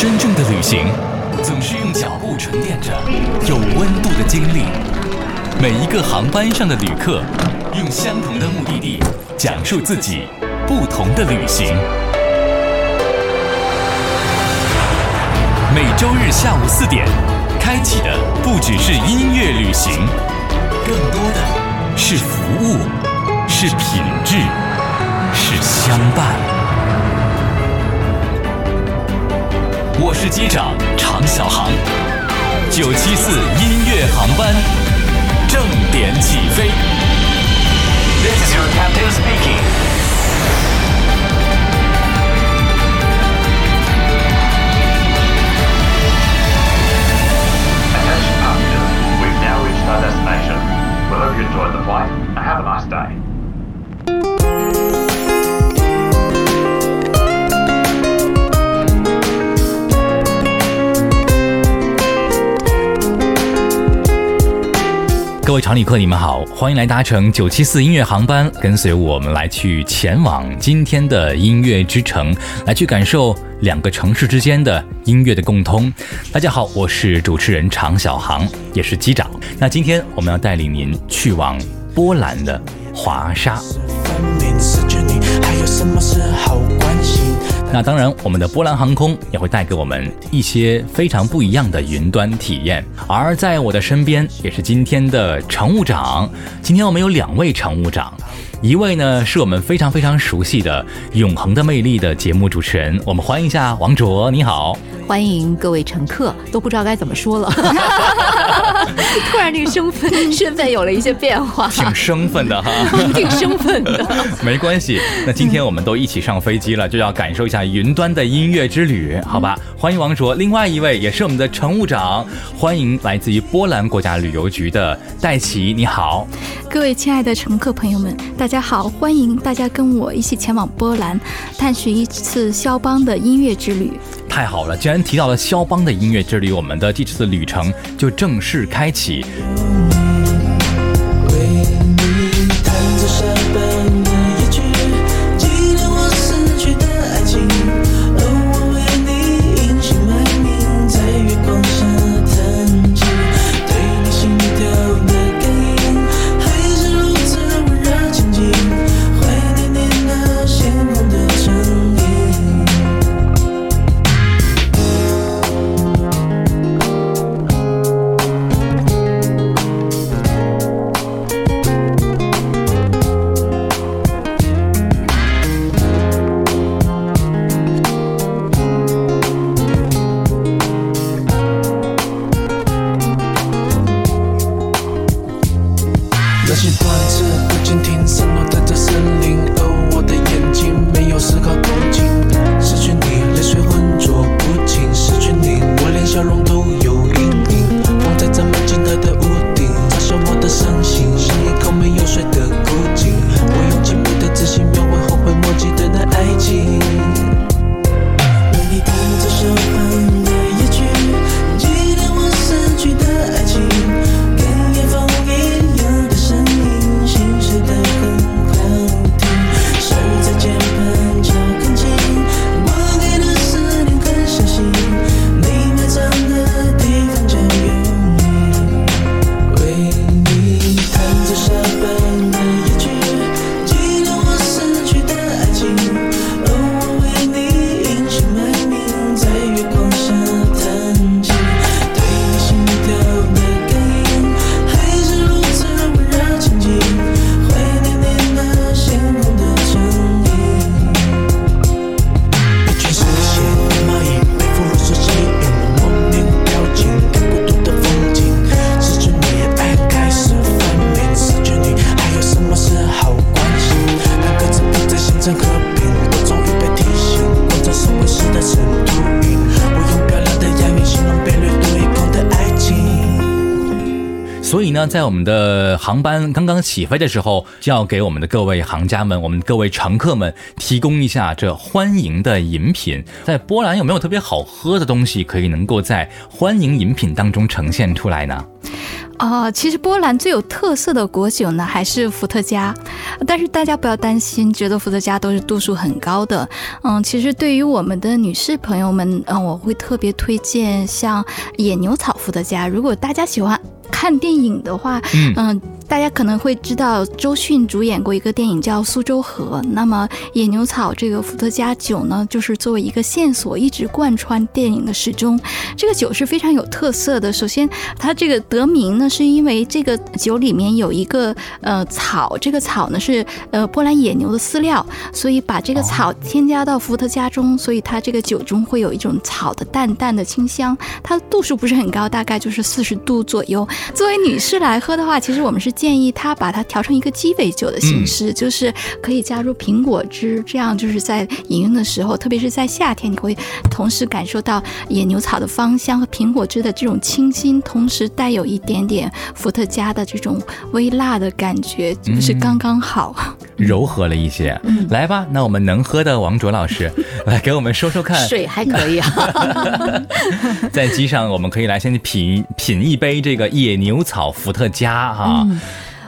真正的旅行，总是用脚步沉淀着有温度的经历。每一个航班上的旅客，用相同的目的地，讲述自己不同的旅行。每周日下午四点，开启的不只是音乐旅行，更多的是服务，是品质，是相伴。我是机长常小航，九七四音乐航班正点起飞。This is your captain speaking. Attention passengers, we've now reached our destination. We hope you enjoyed the flight and have a nice day. 各位常旅客，你们好，欢迎来搭乘九七四音乐航班，跟随我们来去前往今天的音乐之城，来去感受两个城市之间的音乐的共通。大家好，我是主持人常小航，也是机长。那今天我们要带领您去往波兰的华沙。还有什么是好？那当然，我们的波兰航空也会带给我们一些非常不一样的云端体验。而在我的身边，也是今天的乘务长。今天我们有两位乘务长，一位呢是我们非常非常熟悉的《永恒的魅力》的节目主持人，我们欢迎一下王卓，你好。欢迎各位乘客，都不知道该怎么说了。突然这个身份身份有了一些变化，挺生分的哈，挺生分的。没关系。那今天我们都一起上飞机了，就要感受一下云端的音乐之旅，好吧？欢迎王卓，另外一位也是我们的乘务长，欢迎来自于波兰国家旅游局的戴奇，你好。各位亲爱的乘客朋友们，大家好！欢迎大家跟我一起前往波兰，探寻一次肖邦的音乐之旅。太好了，既然提到了肖邦的音乐之旅，我们的这次旅程就正式开启。那些断翅的蜻蜓散落在这森林，而我的眼睛没有丝毫动静。失去你，泪水浑在我们的航班刚刚起飞的时候，就要给我们的各位行家们、我们各位乘客们提供一下这欢迎的饮品。在波兰有没有特别好喝的东西可以能够在欢迎饮品当中呈现出来呢？啊、其实波兰最有特色的果酒呢，还是伏特加。但是大家不要担心，觉得伏特加都是度数很高的。嗯，其实对于我们的女士朋友们，嗯，我会特别推荐像野牛草伏特加。如果大家喜欢看电影的话，嗯嗯，大家可能会知道周迅主演过一个电影叫《苏州河》，那么野牛草这个伏特加酒呢，就是作为一个线索，一直贯穿电影的始终。这个酒是非常有特色的。首先，它这个得名呢，是因为这个酒里面有一个呃草，这个草呢是呃波兰野牛的饲料，所以把这个草添加到伏特加中，所以它这个酒中会有一种草的淡淡的清香。它的度数不是很高，大概就是四十度左右。作为女士来喝的话，其实我们是建议她把它调成一个鸡尾酒的形式，就是可以加入苹果汁，这样就是在饮用的时候，特别是在夏天，你会同时感受到野牛草的芳香和苹果汁的这种清新，同时带有一点点伏特加的这种微辣的感觉，就是刚刚好。柔和了一些。嗯来吧，那我们能喝的王卓老师 来给我们说说看，水还可以啊。在机上我们可以来先品品一杯这个野牛草伏特加哈。嗯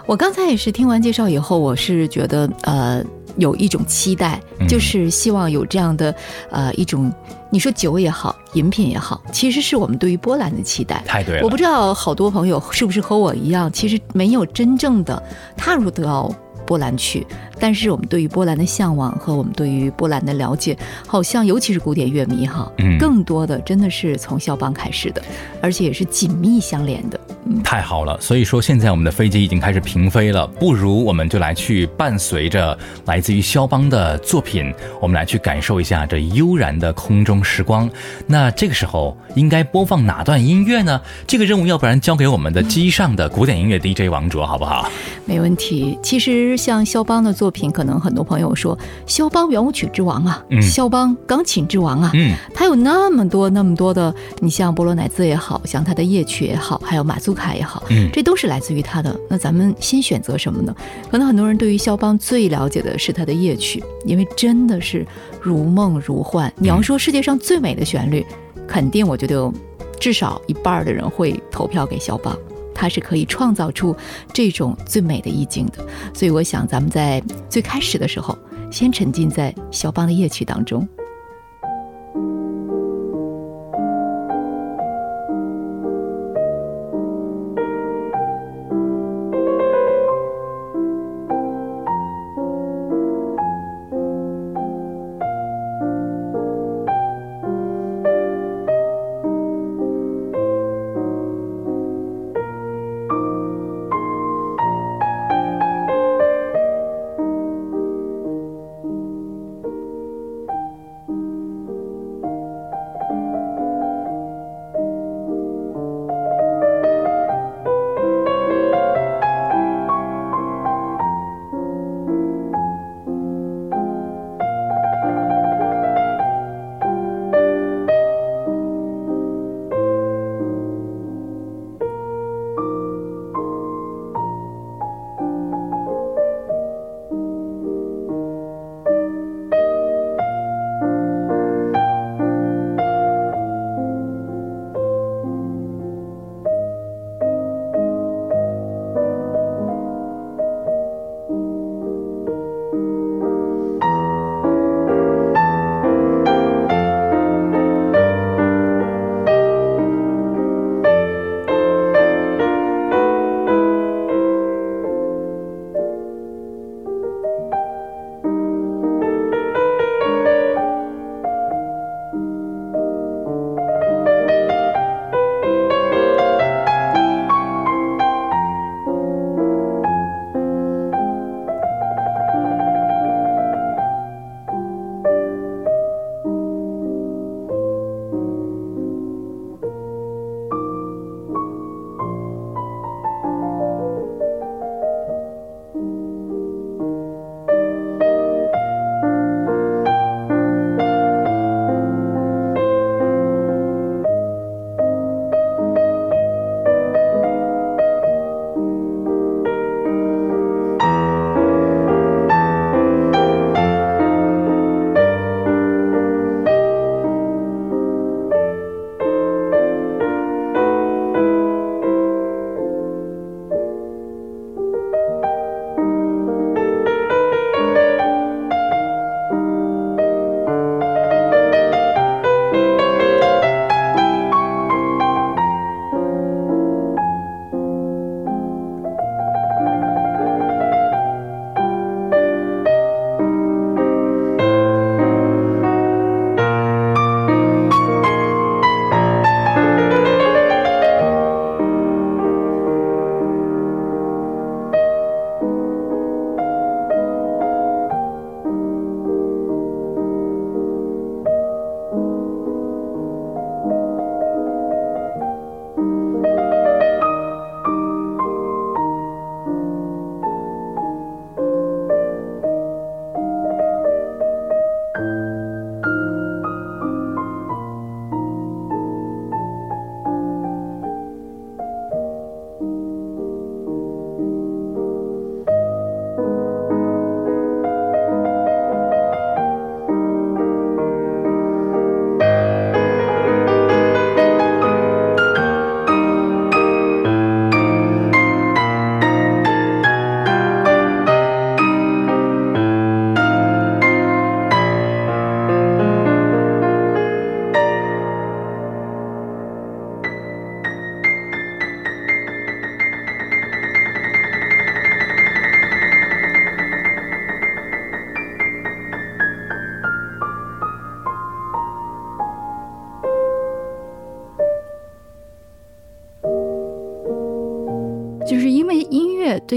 我刚才也是听完介绍以后，我是觉得呃有一种期待，嗯就是希望有这样的呃一种，你说酒也好，饮品也好，其实是我们对于波兰的期待。太对了，我不知道好多朋友是不是和我一样，其实没有真正的踏入到波兰去，但是我们对于波兰的向往和我们对于波兰的了解，好像尤其是古典乐迷哈，嗯更多的真的是从肖邦开始的，而且也是紧密相连的。嗯太好了，所以说现在我们的飞机已经开始平飞了，不如我们就来去伴随着来自于肖邦的作品，我们来去感受一下这悠然的空中时光。那这个时候应该播放哪段音乐呢？这个任务要不然交给我们的机上的古典音乐 DJ 王卓好不好？没问题。其实像肖邦的作品，可能很多朋友说，肖邦圆舞曲之王啊，嗯肖邦钢琴之王啊，嗯，他有那么多那么多的，你像波罗乃兹也好像他的夜曲也好，还有马祖卡也好，嗯这都是来自于他的。那咱们先选择什么呢？可能很多人对于肖邦最了解的是他的夜曲，因为真的是如梦如幻。你要说世界上最美的旋律，肯定我觉得有至少一半的人会投票给肖邦。它是可以创造出这种最美的意境的，所以我想咱们在最开始的时候，先沉浸在肖邦的夜曲当中。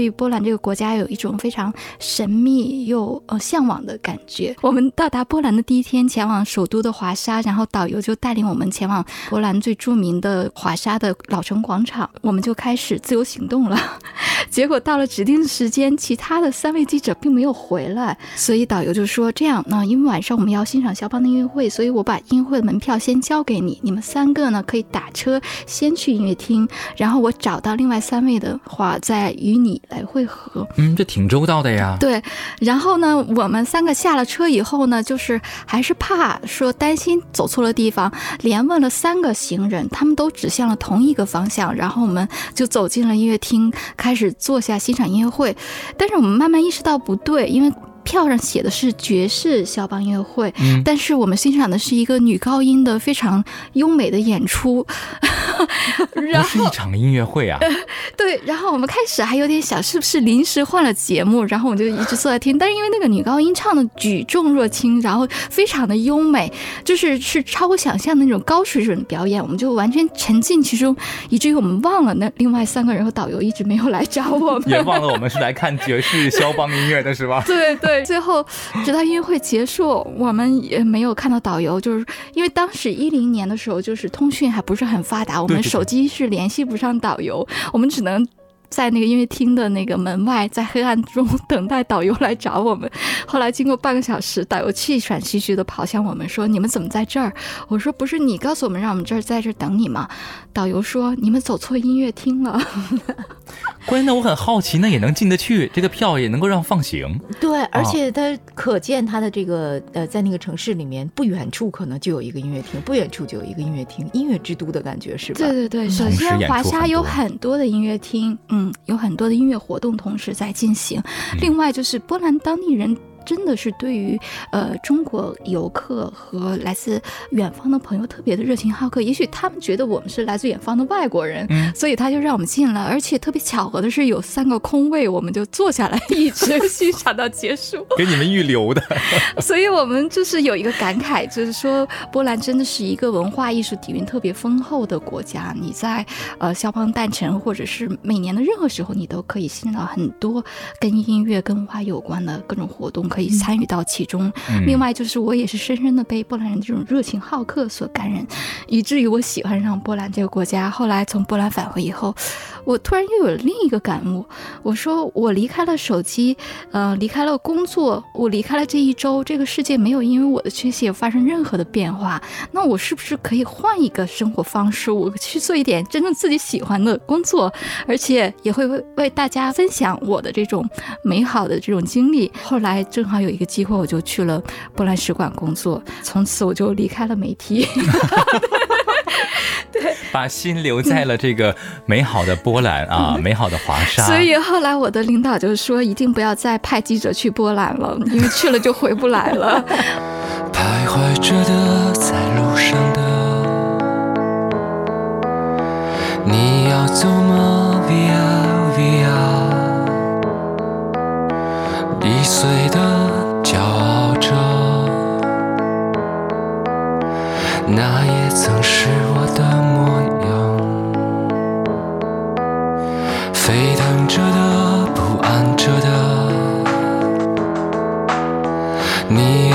对波兰这个国家有一种非常神秘又呃向往的感觉。我们到达波兰的第一天，前往首都的华沙，然后导游就带领我们前往波兰最著名的华沙的老城广场，我们就开始自由行动了。结果到了指定的时间，其他的三位记者并没有回来，所以导游就说：“这样，那因为晚上我们要欣赏肖邦的音乐会，所以我把音乐会的门票先交给你，你们三个呢可以打车先去音乐厅，然后我找到另外三位的话，再与你来会合。”嗯，这挺周到的呀。对，然后呢，我们三个下了车以后呢，就是还是怕说担心走错了地方，连问了三个行人，他们都指向了同一个方向，然后我们就走进了音乐厅，开始坐下欣赏音乐会。但是我们慢慢意识到不对，因为。票上写的是爵士肖邦音乐会，嗯但是我们欣赏的是一个女高音的非常优美的演出，然不是一场音乐会啊，对，然后我们开始还有点想是不是临时换了节目，然后我们就一直坐在听。但是因为那个女高音唱的举重若轻，然后非常的优美，就是是超乎想象的那种高水准的表演，我们就完全沉浸其中，以至于我们忘了那另外三个人和导游一直没有来找我们。也忘了我们是来看爵士肖邦音乐的是吧？对对，最后直到音乐会结束，我们也没有看到导游，就是因为当时一零年的时候，就是通讯还不是很发达，我们手机是联系不上导游，我们只能。在那个音乐厅的那个门外，在黑暗中等待导游来找我们。后来经过半个小时，导游气喘吁吁地跑向我们说：“你们怎么在这儿？”我说：“不是你告诉我们让我们这儿在这儿等你吗？”导游说：“你们走错音乐厅了。”关键的我很好奇，那也能进得去，这个票也能够让放行。对，而且它可见它的这个呃，在那个城市里面，不远处可能就有一个音乐厅，不远处就有一个音乐厅，音乐之都的感觉是吧？对对对，首先华沙有很多的音乐厅，嗯，有很多的音乐活动同时在进行。嗯另外就是波兰当地人。真的是对于呃中国游客和来自远方的朋友特别的热情好客，也许他们觉得我们是来自远方的外国人，嗯所以他就让我们进来。而且特别巧合的是，有三个空位，我们就坐下来 一直欣赏到结束。给你们预留的，所以我们就是有一个感慨，就是说波兰真的是一个文化艺术底蕴特别丰厚的国家。你在呃肖邦诞辰或者是每年的任何时候，你都可以欣赏到很多跟音乐、跟文化有关的各种活动，可以参与到其中。嗯另外就是我也是深深的被波兰人这种热情好客所感染，以至于我喜欢上波兰这个国家。后来从波兰返回以后，我突然又有了另一个感悟。我说，我离开了手机，呃，离开了工作，我离开了这一周，这个世界没有因为我的缺席而发生任何的变化。那我是不是可以换一个生活方式？我去做一点真正自己喜欢的工作，而且也会为为大家分享我的这种美好的这种经历。后来正好有一个机会，我就去了波兰使馆工作，从此我就离开了媒体。对把心留在了这个美好的波兰啊，美好的华沙。所以后来我的领导就说，一定不要再派记者去波兰了，因为去了就回不来了。徘徊着的，在路上的，你要走吗碎的骄傲着，那也曾是我的模样。沸腾着的，不安着的。你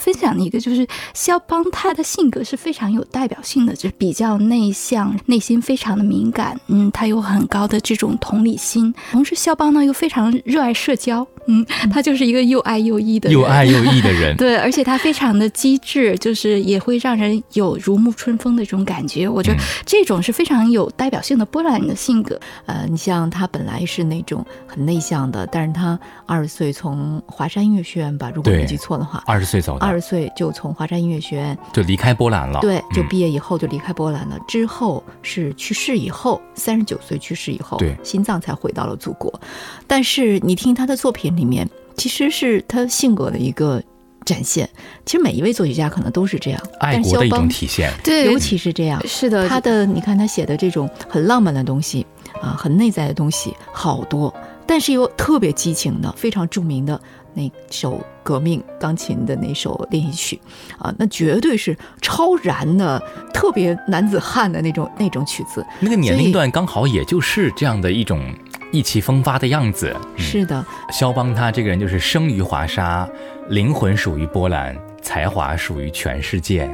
entonces 享的一个就是肖邦，他的性格是非常有代表性的，就是比较内向，内心非常的敏感，嗯，他有很高的这种同理心。同时，肖邦呢又非常热爱社交，嗯，他就是一个又爱又义的人，又爱又义的人。对，而且他非常的机智，就是也会让人有如沐春风的这种感觉。我觉得这种是非常有代表性的波兰人的性格。呃，你像他本来是那种很内向的，但是他二十岁从华山音乐学院吧，如果没记错的话，二十岁走的，二十岁就从华山音乐学院就离开波兰了。对，就嗯毕业以后就离开波兰了。之后是去世以后，三十九岁去世以后，对心脏才回到了祖国。但是你听他的作品里面，其实是他性格的一个展现。其实每一位作曲家可能都是这样，爱国的一种体现。对尤其是这样。是的，他的你看他写的这种很浪漫的东西啊，很内在的东西好多，但是又特别激情的，非常著名的那首革命钢琴的那首练习曲啊，那绝对是超燃的，特别男子汉的那种那种曲子。那个年龄段刚好也就是这样的一种意气风发的样子。嗯是的，肖邦他这个人就是生于华沙，灵魂属于波兰，才华属于全世界。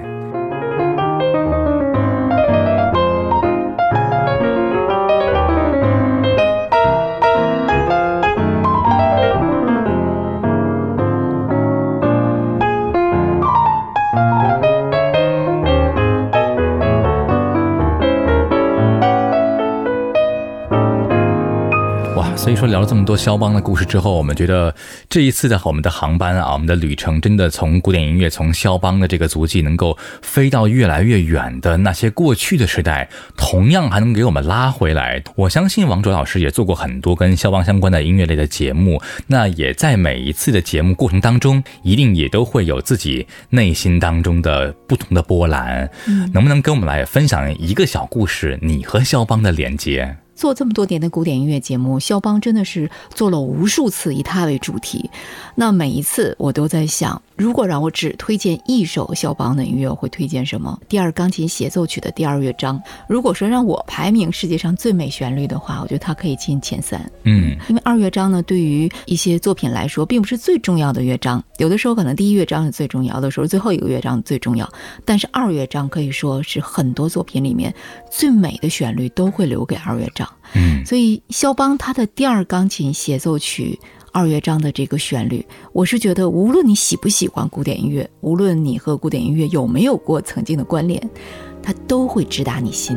哇，所以说聊了这么多肖邦的故事之后，我们觉得这一次的我们的航班啊，我们的旅程真的从古典音乐，从肖邦的这个足迹，能够飞到越来越远的那些过去的时代，同样还能给我们拉回来。我相信王卓老师也做过很多跟肖邦相关的音乐类的节目，那也在每一次的节目过程当中，一定也都会有自己内心当中的不同的波澜。嗯，能不能跟我们来分享一个小故事，你和肖邦的连接？做这么多年的古典音乐节目，肖邦真的是做了无数次以他为主题。那每一次我都在想，如果让我只推荐一首肖邦的音乐，我会推荐什么？第二钢琴协奏曲的第二乐章。如果说让我排名世界上最美旋律的话，我觉得它可以进前三。嗯，因为二乐章呢，对于一些作品来说，并不是最重要的乐章。有的时候可能第一乐章是最重要的，有的时候最后一个乐章最重要。但是二乐章可以说是很多作品里面最美的旋律都会留给二乐章。嗯，所以肖邦他的第二钢琴协奏曲二乐章的这个旋律，我是觉得无论你喜不喜欢古典音乐，无论你和古典音乐有没有过曾经的关联，它都会直达你心。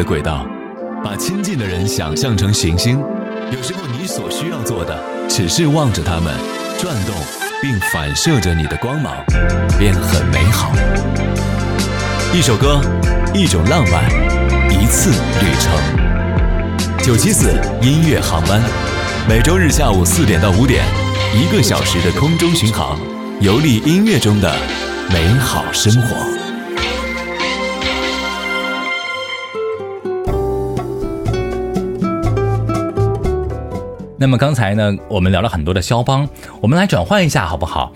的轨道，把亲近的人想象成行星，有时候你所需要做的只是望着他们转动，并反射着你的光芒，便很美好。一首歌，一种浪漫，一次旅程。九七四音乐航班，每周日下午四点到五点，一个小时的空中巡航，游历音乐中的美好生活。那么刚才呢，我们聊了很多的肖邦，我们来转换一下好不好？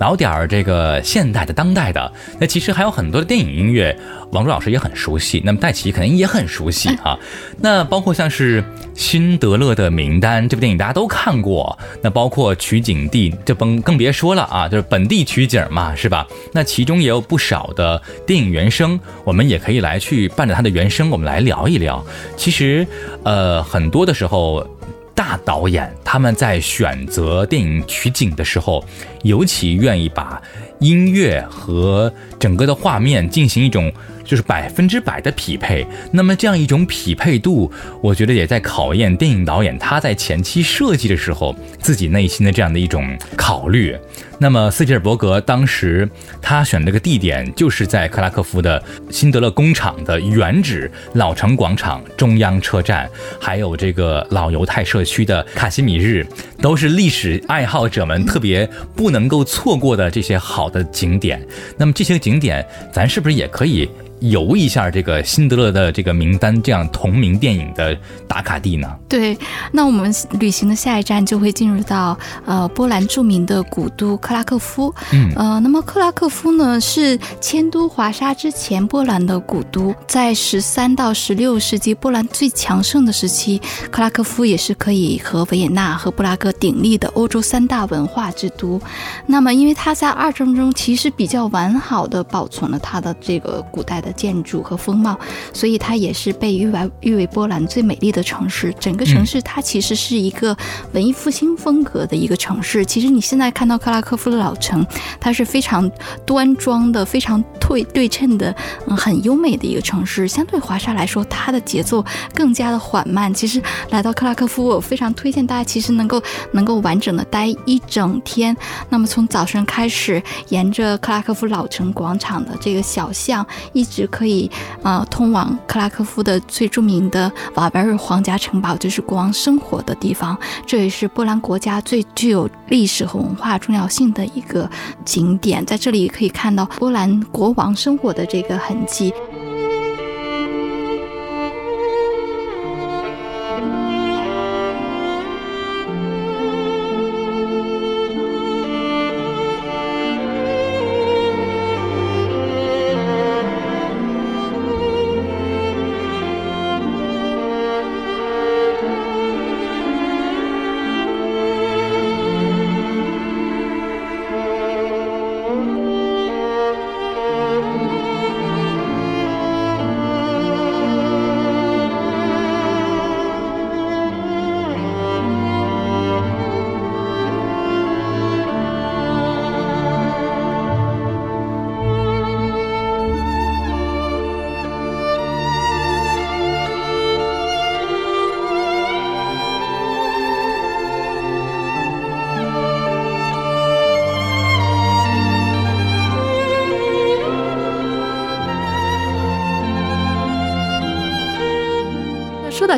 聊点儿这个现代的、当代的。那其实还有很多的电影音乐，王卓老师也很熟悉，那么戴奇肯定也很熟悉啊。那包括像是《辛德勒的名单》这部电影，大家都看过。那包括取景地，这甭更别说了啊，就是本地取景嘛，是吧？那其中也有不少的电影原声，我们也可以来去伴着它的原声，我们来聊一聊。其实，呃，很多的时候。大导演他们在选择电影取景的时候，尤其愿意把音乐和整个的画面进行一种。就是百分之百的匹配，那么这样一种匹配度，我觉得也在考验电影导演他在前期设计的时候自己内心的这样的一种考虑。那么斯皮尔伯格当时他选这个地点就是在克拉科夫的辛德勒工厂的原址老城广场、中央车站，还有这个老犹太社区的卡西米日，都是历史爱好者们特别不不能够错过的这些好的景点。那么这些景点，咱是不是也可以？游一下这个辛德勒的这个名单，这样同名电影的打卡地呢？对，那我们旅行的下一站就会进入到呃波兰著名的古都克拉克夫。嗯，呃，那么克拉克夫呢是迁都华沙之前波兰的古都，在十三到十六世纪波兰最强盛的时期，克拉克夫也是可以和维也纳和布拉格鼎立的欧洲三大文化之都。那么，因为它在二战中其实比较完好的保存了它的这个古代的。建筑和风貌，所以它也是被誉为誉为波兰最美丽的城市。整个城市它其实是一个文艺复兴风格的一个城市。其实你现在看到克拉科夫的老城，它是非常端庄的、非常对对称的、嗯，很优美的一个城市。相对华沙来说，它的节奏更加的缓慢。其实来到克拉科夫，我非常推荐大家，其实能够能够完整的待一整天。那么从早晨开始，沿着克拉科夫老城广场的这个小巷一直。是可以，啊，通往克拉科夫的最著名的瓦维尔皇家城堡，就是国王生活的地方。这也是波兰国家最具有历史和文化重要性的一个景点，在这里可以看到波兰国王生活的这个痕迹。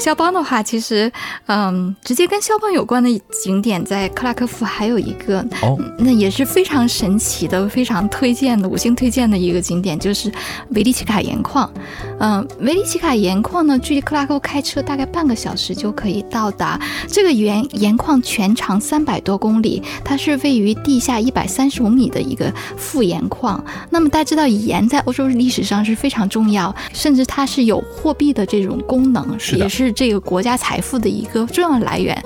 肖邦的话，其实，嗯，直接跟肖邦有关的景点在克拉科夫还有一个，哦，那也是非常神奇的、非常推荐的五星推荐的一个景点，就是维利奇卡盐矿。嗯，维利奇卡盐矿呢，距离克拉科夫开车大概半个小时就可以到达。这个盐盐矿全长三百多公里，它是位于地下一百三十五米的一个富盐矿。那么大家知道，盐在欧洲历史上是非常重要，甚至它是有货币的这种功能，是也。是。这个国家财富的一个重要来源。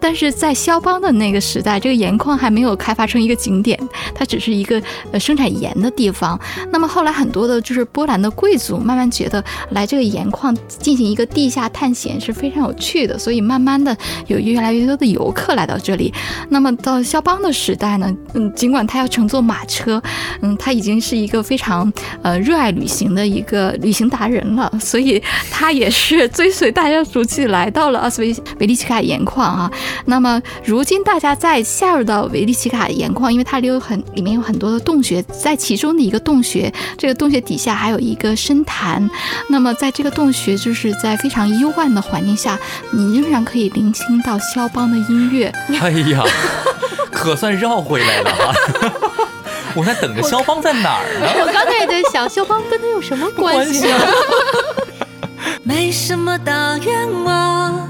但是在肖邦的那个时代，这个盐矿还没有开发成一个景点，它只是一个呃生产盐的地方。那么后来很多的就是波兰的贵族慢慢觉得来这个盐矿进行一个地下探险是非常有趣的，所以慢慢的有越来越多的游客来到这里。那么到肖邦的时代呢，嗯，尽管他要乘坐马车，嗯，他已经是一个非常呃热爱旅行的一个旅行达人了，所以他也是 追随大家足迹来到了阿斯维维利奇卡盐矿啊。那么如今大家再下入到维利奇卡盐矿，因为它里有很里面有很多的洞穴，在其中的一个洞穴，这个洞穴底下还有一个深潭。那么在这个洞穴，就是在非常幽暗的环境下，你仍然可以聆听到肖邦的音乐。哎呀，可算绕回来了啊！我在等着肖邦在哪儿呢？我刚才也在想，肖邦跟他有什么关系呢？没什么大愿望，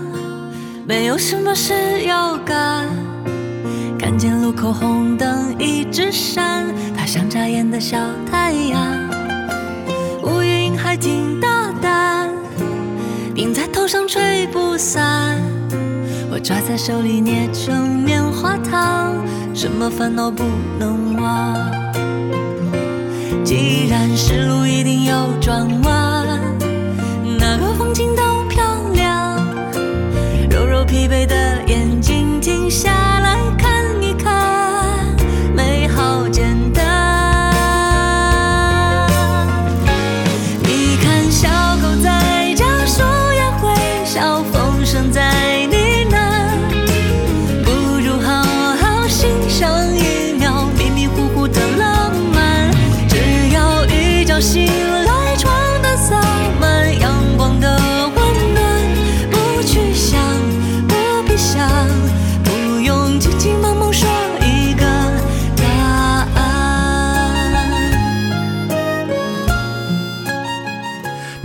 没有什么事要干。看见路口红灯一直闪，它像眨眼的小太阳。乌云还挺大胆，顶在头上吹不散。我抓在手里捏成棉花糖，什么烦恼不能忘？既然是路，一定要转弯，哪个风景都漂亮。揉揉疲惫的眼睛，停下来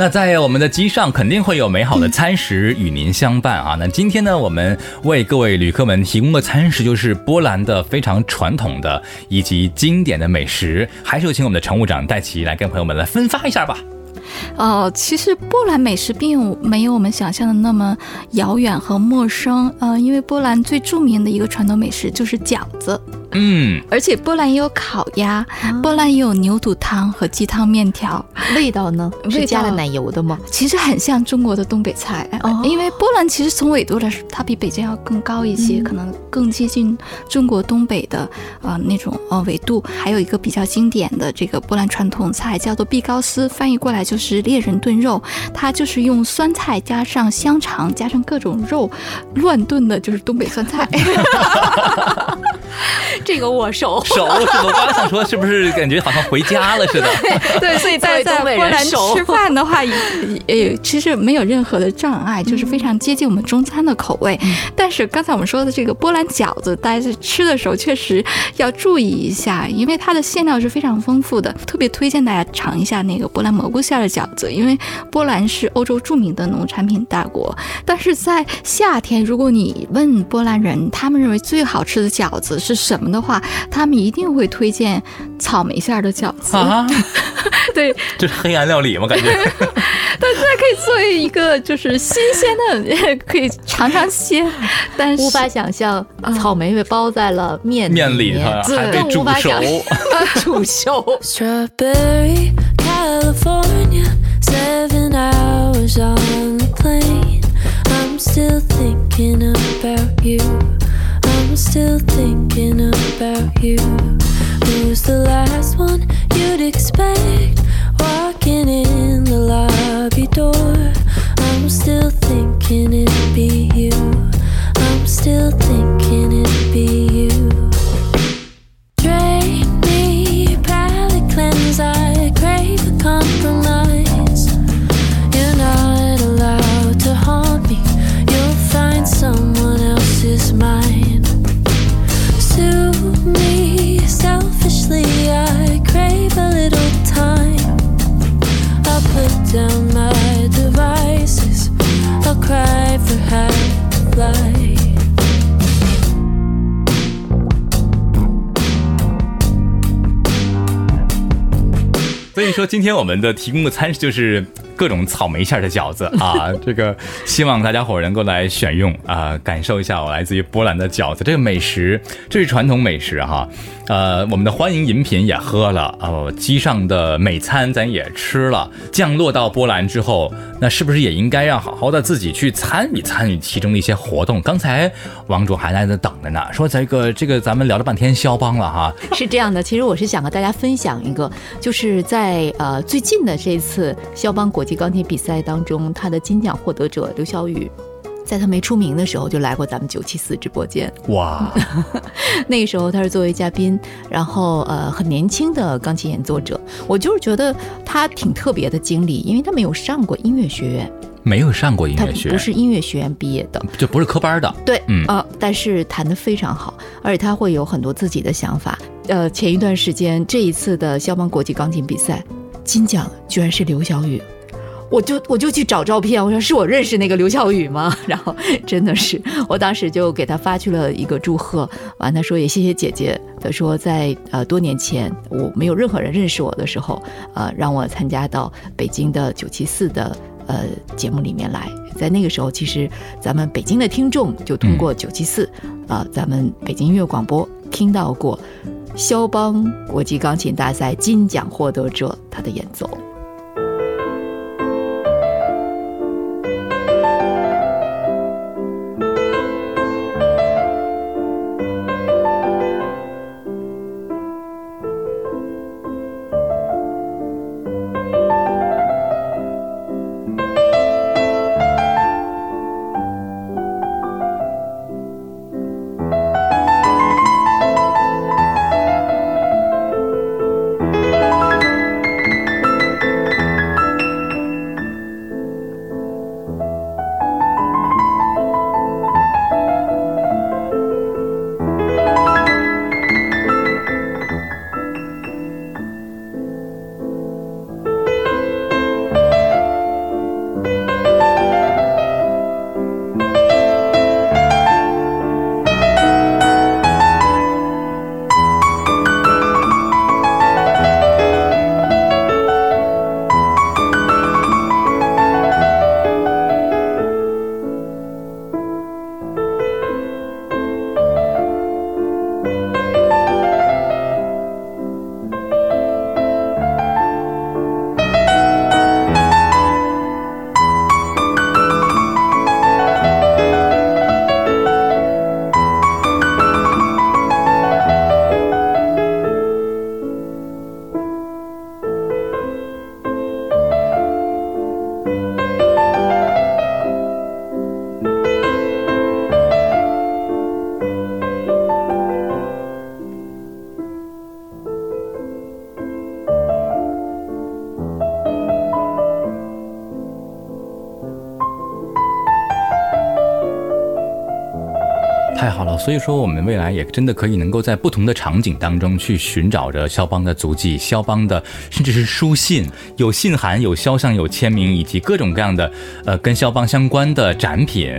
那在我们的机上肯定会有美好的餐食与您相伴啊。那今天呢，我们为各位旅客们提供的餐食就是波兰的非常传统的以及经典的美食，还是有请我们的乘务长戴奇来跟朋友们来分发一下吧。呃，其实波兰美食并没有我们想象的那么遥远和陌生。呃，因为波兰最著名的一个传统美食就是饺子，嗯，而且波兰也有烤鸭，波兰也有牛肚汤和鸡汤面条。味道呢？是加了奶油的吗？其实很像中国的东北菜，哦因为波兰其实从纬度来说，它比北京要更高一些，可能更接近中国东北的呃那种呃纬度。还有一个比较经典的这个波兰传统菜叫做毕高斯，翻译过来就是猎人炖肉，它就是用酸菜加上香肠加上各种肉乱炖的，就是东北酸菜。这个我熟。熟？我刚刚想说，是不是感觉好像回家了似的？对，所以在在波兰吃饭的话，也也其实没有任何的障碍，就是非常接近我们中餐的口味。但是刚才我们说的这个波兰饺子，大家在吃的时候确实要注意一下，因为它的馅料是非常丰富的，特别推荐大家尝一下那个波兰蘑菇馅儿的饺子，因为波兰是欧洲著名的农产品大国。但是在夏天，如果你问波兰人，他们认为最好吃的饺子是什么的话，他们一定会推荐草莓馅儿的饺子。啊，对，这是黑暗料理吗？感觉 但是它可以作为一个就是新鲜的，可以尝尝鲜，但是无法想象草莓被包在了面面里面头还被更无煮熟。法 想煮熟。Still thinking about you. Who's the last one you'd expect walking in 今天我们的提供的餐食就是各种草莓馅儿的饺子啊，这个希望大家伙儿能够来选用啊，感受一下我来自于波兰的饺子这个美食，这是传统美食哈。呃，我们的欢迎饮品也喝了，哦，机上的美餐咱也吃了。降落到波兰之后，那是不是也应该要好好的自己去参与参与其中的一些活动？刚才王主还在那等着呢，说这个这个咱们聊了半天肖邦了哈，是这样的，其实我是想和大家分享一个，就是在呃最近的这次肖邦国际钢琴比赛当中，他的金奖获得者刘晓宇。在他没出名的时候，就来过咱们九七四直播间。哇，那个时候他是作为嘉宾，然后呃很年轻的钢琴演奏者，我就是觉得他挺特别的经历，因为他没有上过音乐学院，没有上过音乐学院，不是音乐学院毕业的，就不是科班的，对，嗯。呃，但是弹得非常好，而且他会有很多自己的想法。呃，前一段时间这一次的肖邦国际钢琴比赛，金奖居然是刘晓宇。我就我就去找照片，我说是我认识那个刘晓宇吗？然后真的是，我当时就给他发去了一个祝贺，完他说也谢谢姐姐。他说在呃多年前我没有任何人认识我的时候，呃让我参加到北京的九七四的呃节目里面来，在那个时候其实咱们北京的听众就通过九七四啊咱们北京音乐广播听到过肖邦国际钢琴大赛金奖获得者他的演奏。说我们未来也真的可以能够在不同的场景当中去寻找着肖邦的足迹、肖邦的甚至是书信，有信函、有肖像、有签名，以及各种各样的呃跟肖邦相关的展品，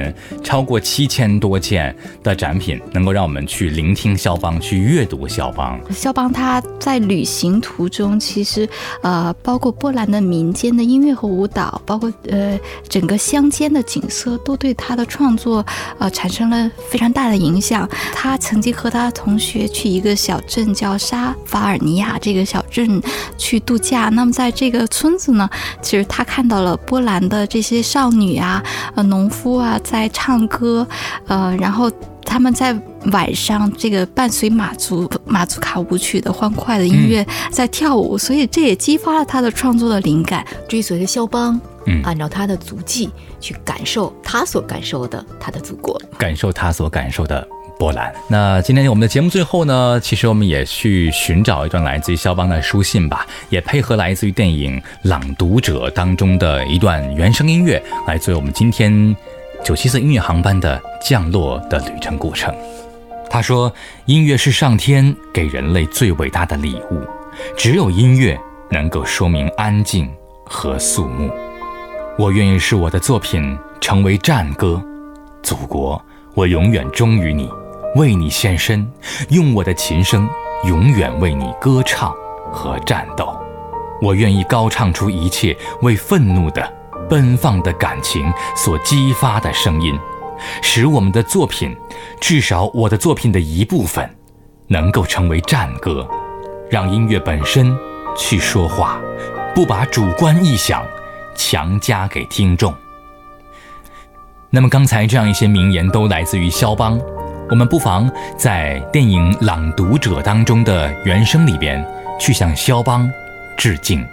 超过七千多件的展品，能够让我们去聆听肖邦，去阅读肖邦。肖邦他在旅行途中，其实呃，包括波兰的民间的音乐和舞蹈，包括呃整个乡间的景色，都对他的创作呃产生了非常大的影响。他曾经和他的同学去一个小镇叫沙法尔尼亚这个小镇去度假。那么在这个村子呢，其实他看到了波兰的这些少女啊、呃农夫啊在唱歌，呃，然后。他们在晚上这个伴随马祖马祖卡舞曲的欢快的音乐在跳舞，所以这也激发了他的创作的灵感。追随着肖邦，嗯按照他的足迹去感受他所感受的他的祖国。感受他所感受的波兰。那今天我们的节目最后呢，其实我们也去寻找一段来自于肖邦的书信吧，也配合来自于电影《朗读者》当中的一段原声音乐，来作为我们今天九七四音乐航班的降落的旅程过程。他说：“音乐是上天给人类最伟大的礼物，只有音乐能够说明安静和肃穆。我愿意使我的作品成为战歌，祖国，我永远忠于你，为你献身，用我的琴声永远为你歌唱和战斗。我愿意高唱出一切为愤怒的、奔放的感情所激发的声音，使我们的作品，至少我的作品的一部分，能够成为战歌，让音乐本身去说话，不把主观臆想强加给听众。那么刚才这样一些名言都来自于肖邦，我们不妨在电影《朗读者》当中的原声里边去向肖邦致敬。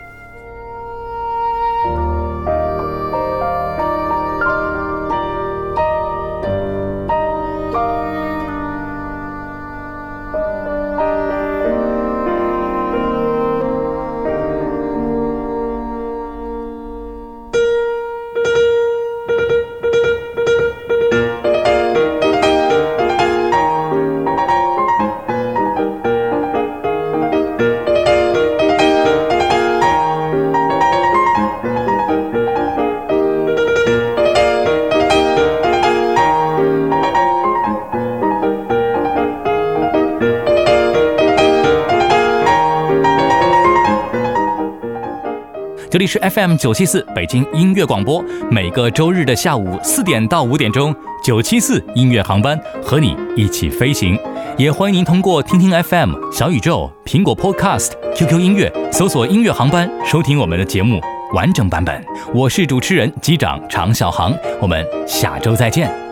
FM 九七四北京音乐广播，每个周日的下午四点到五点钟，九七四音乐航班和你一起飞行。也欢迎您通过听听 FM、小宇宙、苹果 Podcast、QQ 音乐搜索“音乐航班”收听我们的节目完整版本。我是主持人机长常小航，我们下周再见。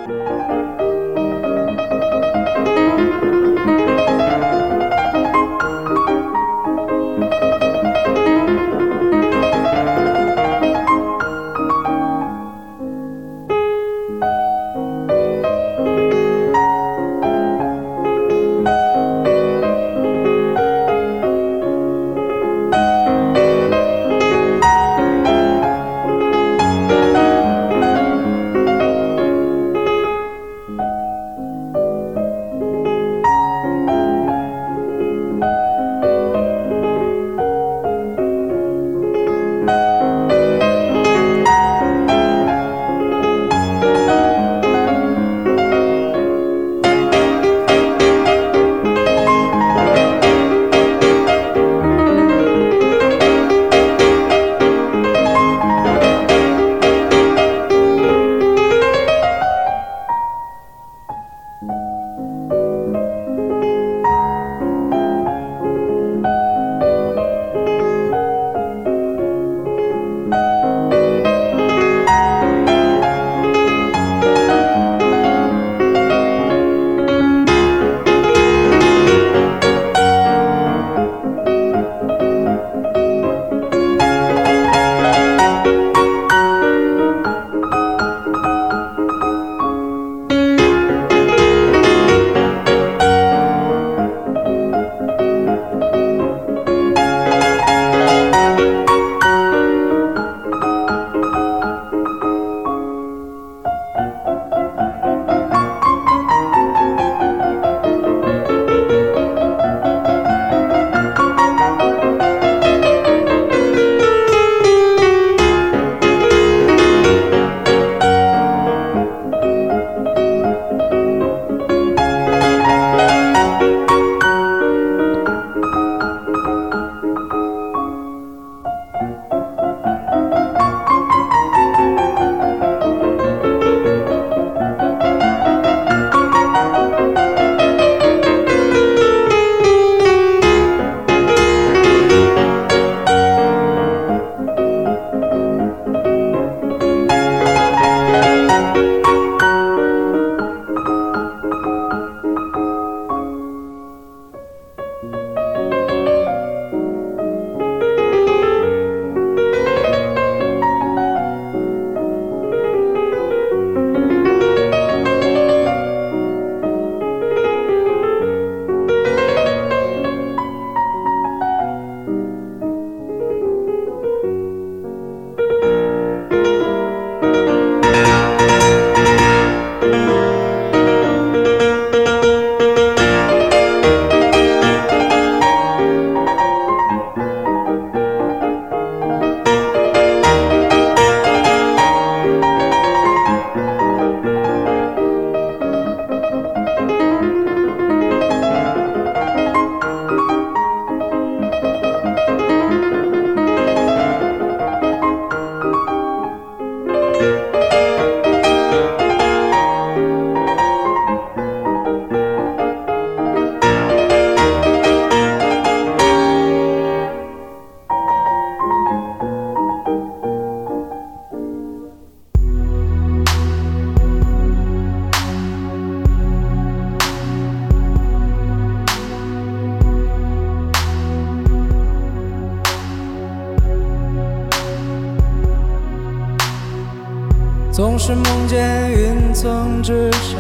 之上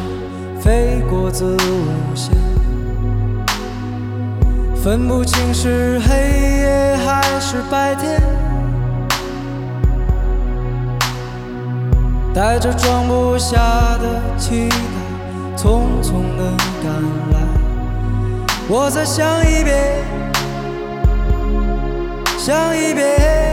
飞过子午线，分不清是黑夜还是白天，带着装不下的期待，匆匆的赶来。我再想一遍，想一遍。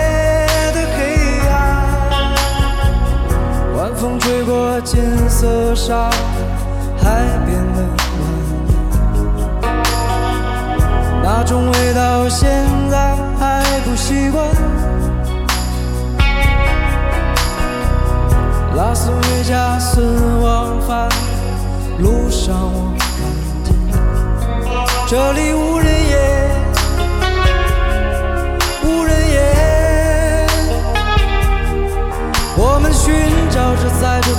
风吹过金色沙滩，海边的蜿蜒，那种味道现在还不习惯。拉斯维加斯往返路上，我看见这里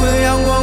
分阳光